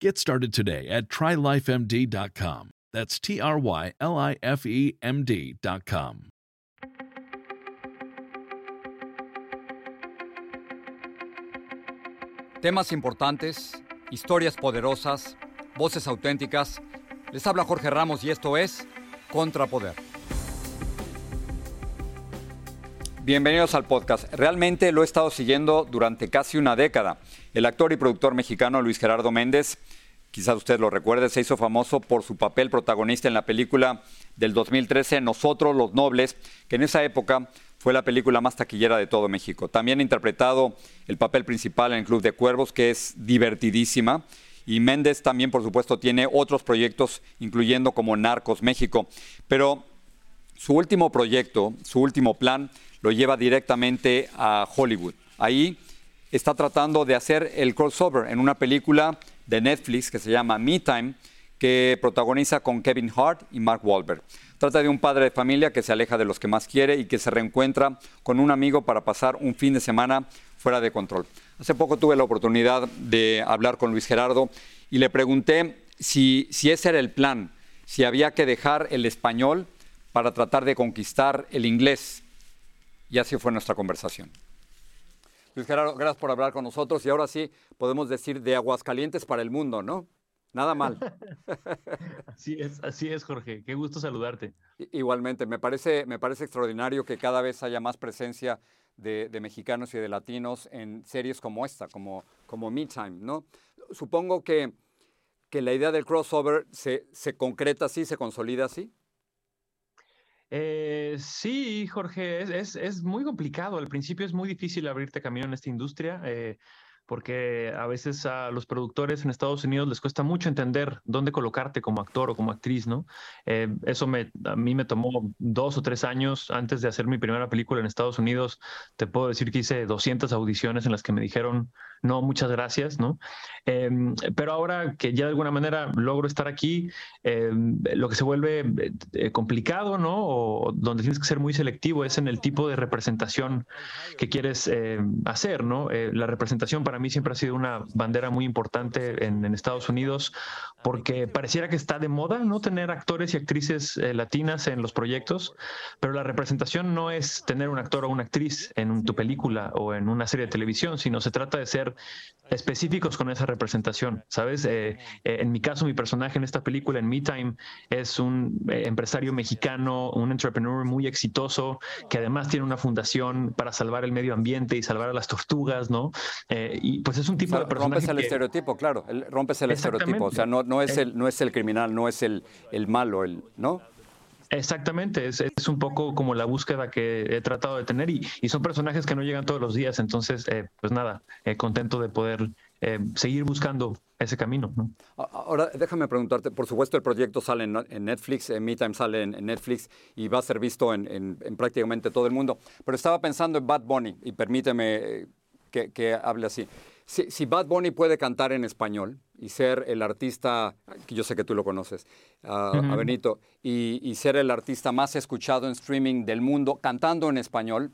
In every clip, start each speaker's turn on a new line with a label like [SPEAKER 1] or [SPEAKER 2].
[SPEAKER 1] Get started today at trylifemd.com. That's T R Y L I F E M D.com.
[SPEAKER 2] Temas importantes, historias poderosas, voces auténticas. Les habla Jorge Ramos y esto es Contrapoder. Bienvenidos al podcast. Realmente lo he estado siguiendo durante casi una década. El actor y productor mexicano Luis Gerardo Méndez, quizás usted lo recuerde, se hizo famoso por su papel protagonista en la película del 2013 Nosotros los Nobles, que en esa época fue la película más taquillera de todo México. También ha interpretado el papel principal en el Club de Cuervos, que es divertidísima. Y Méndez también, por supuesto, tiene otros proyectos, incluyendo como Narcos México. Pero su último proyecto, su último plan, lo lleva directamente a Hollywood. Ahí está tratando de hacer el crossover en una película de Netflix que se llama Me Time, que protagoniza con Kevin Hart y Mark Wahlberg. Trata de un padre de familia que se aleja de los que más quiere y que se reencuentra con un amigo para pasar un fin de semana fuera de control. Hace poco tuve la oportunidad de hablar con Luis Gerardo y le pregunté si, si ese era el plan, si había que dejar el español para tratar de conquistar el inglés. Y así fue nuestra conversación. Luis Gerardo, gracias por hablar con nosotros. Y ahora sí, podemos decir de Aguascalientes para el mundo, ¿no? Nada mal.
[SPEAKER 3] así es, así es, Jorge. Qué gusto saludarte.
[SPEAKER 2] Igualmente, me parece, me parece extraordinario que cada vez haya más presencia de, mexicanos y de latinos en series como esta, como, como Me Time, ¿no? Supongo que, que la idea del crossover se, se concreta así, se consolida así.
[SPEAKER 3] Eh, sí, Jorge, es, es, muy complicado. Al principio es muy difícil abrirte camino en esta industria. Eh, porque a veces a los productores en Estados Unidos les cuesta mucho entender dónde colocarte como actor o como actriz, ¿no? Eh, eso me, a mí me tomó dos o tres años antes de hacer mi primera película en Estados Unidos. Te puedo decir que hice 200 audiciones en las que me dijeron, no, muchas gracias, ¿no? Em, pero ahora que ya de alguna manera logro estar aquí, em, lo que se vuelve eh, complicado, ¿no? O donde tienes que ser muy selectivo es en el tipo de representación que quieres em, hacer, ¿no? Eh, la representación para mí siempre ha sido una bandera muy importante en, Estados Unidos porque pareciera que está de moda no tener actores y actrices eh, latinas en los proyectos, pero la representación no es tener un actor o una actriz en tu película o en una serie de televisión, sino se trata de ser específicos con esa representación, ¿sabes? Eh, eh, en mi caso, mi personaje en esta película, en Me Time, es un eh, empresario mexicano, un entrepreneur muy exitoso, que además tiene una fundación para salvar el medio ambiente y salvar a las tortugas, ¿no? Y pues es un tipo de personaje
[SPEAKER 2] Rompes el estereotipo, claro, rompes el estereotipo, o sea, no, no, es el, no es el criminal, no es el, el malo, el, ¿no?
[SPEAKER 3] Exactamente, es, es, un poco como la búsqueda que he tratado de tener y, y son personajes que no llegan todos los días, entonces, eh, pues nada, eh, contento de poder eh, seguir buscando ese camino. ¿no?
[SPEAKER 2] Ahora, déjame preguntarte, por supuesto el proyecto sale en, Netflix, en MeTime sale en, Netflix y va a ser visto en, en, prácticamente todo el mundo, pero estaba pensando en Bad Bunny y permíteme que, que hable así. Si, si Bad Bunny puede cantar en español, y ser el artista, que yo sé que tú lo conoces, a Benito, y, ser el artista más escuchado en streaming del mundo, cantando en español.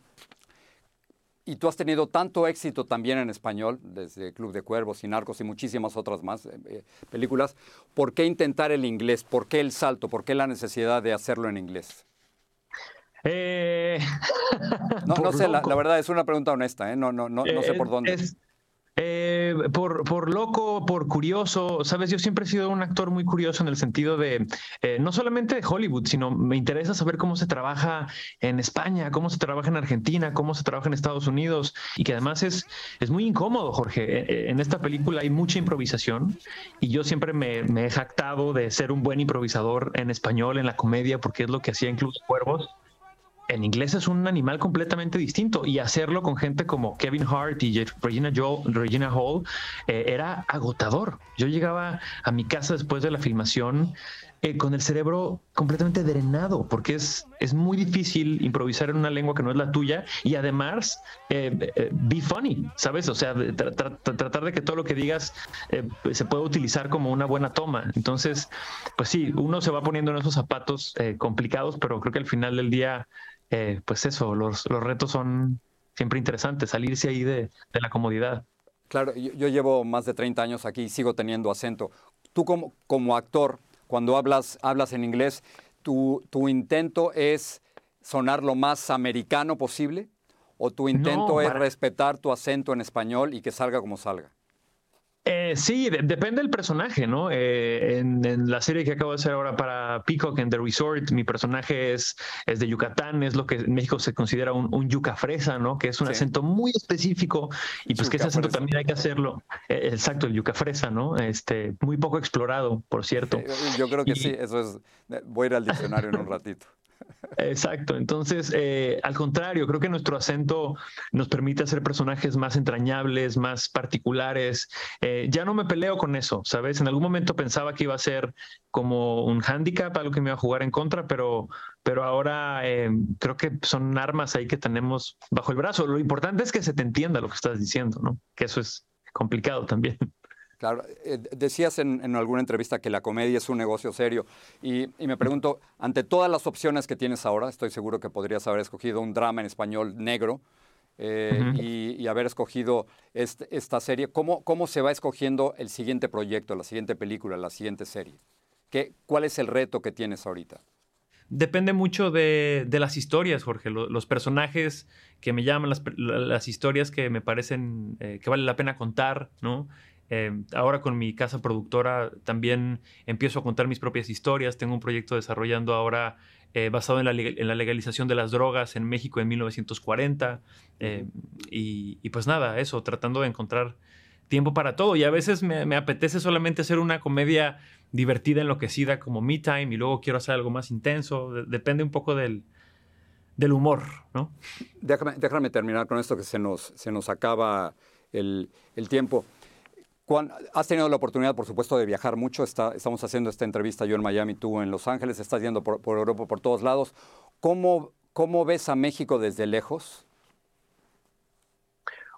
[SPEAKER 2] Y tú has tenido tanto éxito también en español, desde Club de Cuervos y Narcos y muchísimas otras más eh, eh, películas. ¿Por qué intentar el inglés? ¿Por qué el salto? ¿Por qué la necesidad de hacerlo en inglés?
[SPEAKER 3] Eh,
[SPEAKER 2] no, no sé, la, verdad es una pregunta honesta, no, no, no, no sé por dónde.
[SPEAKER 3] Eh, Eh, por, por loco, por curioso, sabes, yo siempre he sido un actor muy curioso en el sentido de eh, no solamente de Hollywood, sino me interesa saber cómo se trabaja en España, cómo se trabaja en Argentina, cómo se trabaja en Estados Unidos y que además es, es muy incómodo, Jorge. En esta película hay mucha improvisación y yo siempre me, me he jactado de ser un buen improvisador en español, en la comedia, porque es lo que hacía incluso Cuervos en inglés es un animal completamente distinto y hacerlo con gente como Kevin Hart y Regina, Regina Hall eh, era agotador. Yo llegaba a mi casa después de la filmación eh, con el cerebro completamente drenado porque es, es muy difícil improvisar en una lengua que no es la tuya y además eh, be funny, ¿sabes? O sea, tratar de que todo lo que digas se pueda utilizar como una buena toma. Entonces, pues sí, uno se va poniendo en esos zapatos complicados, pero creo que al final del día eh, pues eso, los, los, retos son siempre interesantes, salirse ahí de, de la comodidad.
[SPEAKER 2] Claro, yo, llevo más de 30 años aquí y sigo teniendo acento. Tú como, como actor, cuando hablas, hablas en inglés, ¿tu, ¿tu intento es sonar lo más americano posible? ¿O tu intento es respetar tu acento en español y que salga como salga?
[SPEAKER 3] Eh, sí, depende del personaje, ¿no? Eh, en, la serie que acabo de hacer ahora para Peacock en The Resort, mi personaje es, es de Yucatán, es lo que en México se considera un, un yuca fresa, ¿no? Que es un acento muy específico y pues que ese acento también hay que hacerlo. Eh, exacto, el yuca fresa, ¿no? Este, muy poco explorado, por cierto.
[SPEAKER 2] yo creo que sí, eso es. Voy a ir al diccionario en un ratito.
[SPEAKER 3] Exacto, entonces, eh, al contrario, creo que nuestro acento nos permite hacer personajes más entrañables, más particulares. Eh, ya no me peleo con eso, ¿sabes? En algún momento pensaba que iba a ser como un hándicap, algo que me iba a jugar en contra, pero, pero ahora eh, creo que son armas ahí que tenemos bajo el brazo. Lo importante es que se te entienda lo que estás diciendo, ¿no? Que eso es complicado también.
[SPEAKER 2] Claro, eh, decías en, alguna entrevista que la comedia es un negocio serio y, me pregunto, ante todas las opciones que tienes ahora, estoy seguro que podrías haber escogido un drama en español negro eh, y, haber escogido esta serie, ¿cómo, ¿cómo se va escogiendo el siguiente proyecto, la siguiente película, la siguiente serie? ¿Qué, ¿Cuál es el reto que tienes ahorita?
[SPEAKER 3] Depende mucho de, las historias, Jorge. Los, personajes que me llaman, las, historias que me parecen eh, que vale la pena contar, ¿no? Em, ahora con mi casa productora también empiezo a contar mis propias historias. Tengo un proyecto desarrollando ahora eh, basado en la, legalización de las drogas en México en 1940. Em, y, pues nada, eso, tratando de encontrar tiempo para todo. Y a veces me, apetece solamente hacer una comedia divertida, enloquecida como Me Time y luego quiero hacer algo más intenso. depende un poco del, del humor, ¿no?
[SPEAKER 2] Déjame, déjame, terminar con esto que se nos, se nos acaba el, el tiempo has tenido la oportunidad, por supuesto, de viajar mucho. estamos haciendo esta entrevista yo en Miami, tú en Los Ángeles, estás yendo por, Europa, por todos lados. ¿Cómo, ¿Cómo ves a México desde lejos?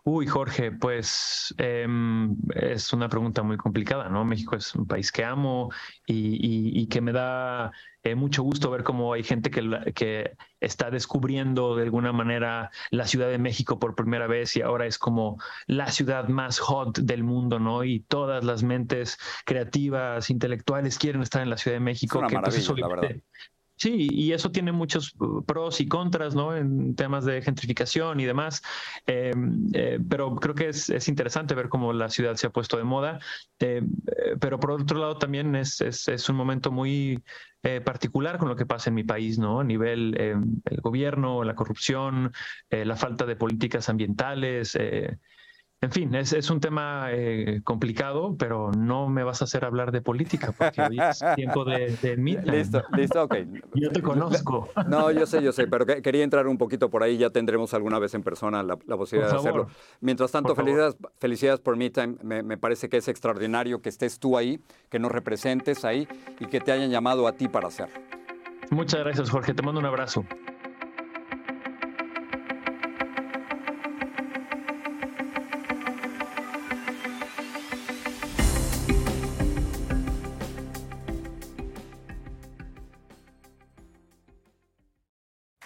[SPEAKER 3] Uy, Jorge, pues em, es una pregunta muy complicada, ¿no? México es un país que amo y, que me da eh, mucho gusto ver cómo hay gente que, que está descubriendo de alguna manera la Ciudad de México por primera vez y ahora es como la ciudad más hot del mundo, ¿no? Y todas las mentes creativas, intelectuales quieren estar en la Ciudad de México.
[SPEAKER 2] Es una que, pues, la verdad.
[SPEAKER 3] Sí, y eso tiene muchos uh, pros y contras, ¿no? En temas de gentrificación y demás. Em, eh, pero creo que es, interesante ver cómo la ciudad se ha puesto de moda. Eh, pero por otro lado también es, es, un momento muy eh, particular con lo que pasa en mi país, ¿no? A nivel em, el gobierno, la corrupción, la falta de políticas ambientales. En fin, es, un tema eh, complicado, pero no me vas a hacer hablar de política porque hoy es tiempo de, de
[SPEAKER 2] Listo, listo, ok.
[SPEAKER 3] Yo te conozco.
[SPEAKER 2] No, yo sé, yo sé, pero quería entrar un poquito por ahí. Ya tendremos alguna vez en persona la, posibilidad de hacerlo. Mientras tanto, felicidades, felicidades por Me Time. Me, me parece que es extraordinario que estés tú ahí, que nos representes ahí y que te hayan llamado a ti para hacerlo.
[SPEAKER 3] Muchas gracias, Jorge. Te mando un abrazo.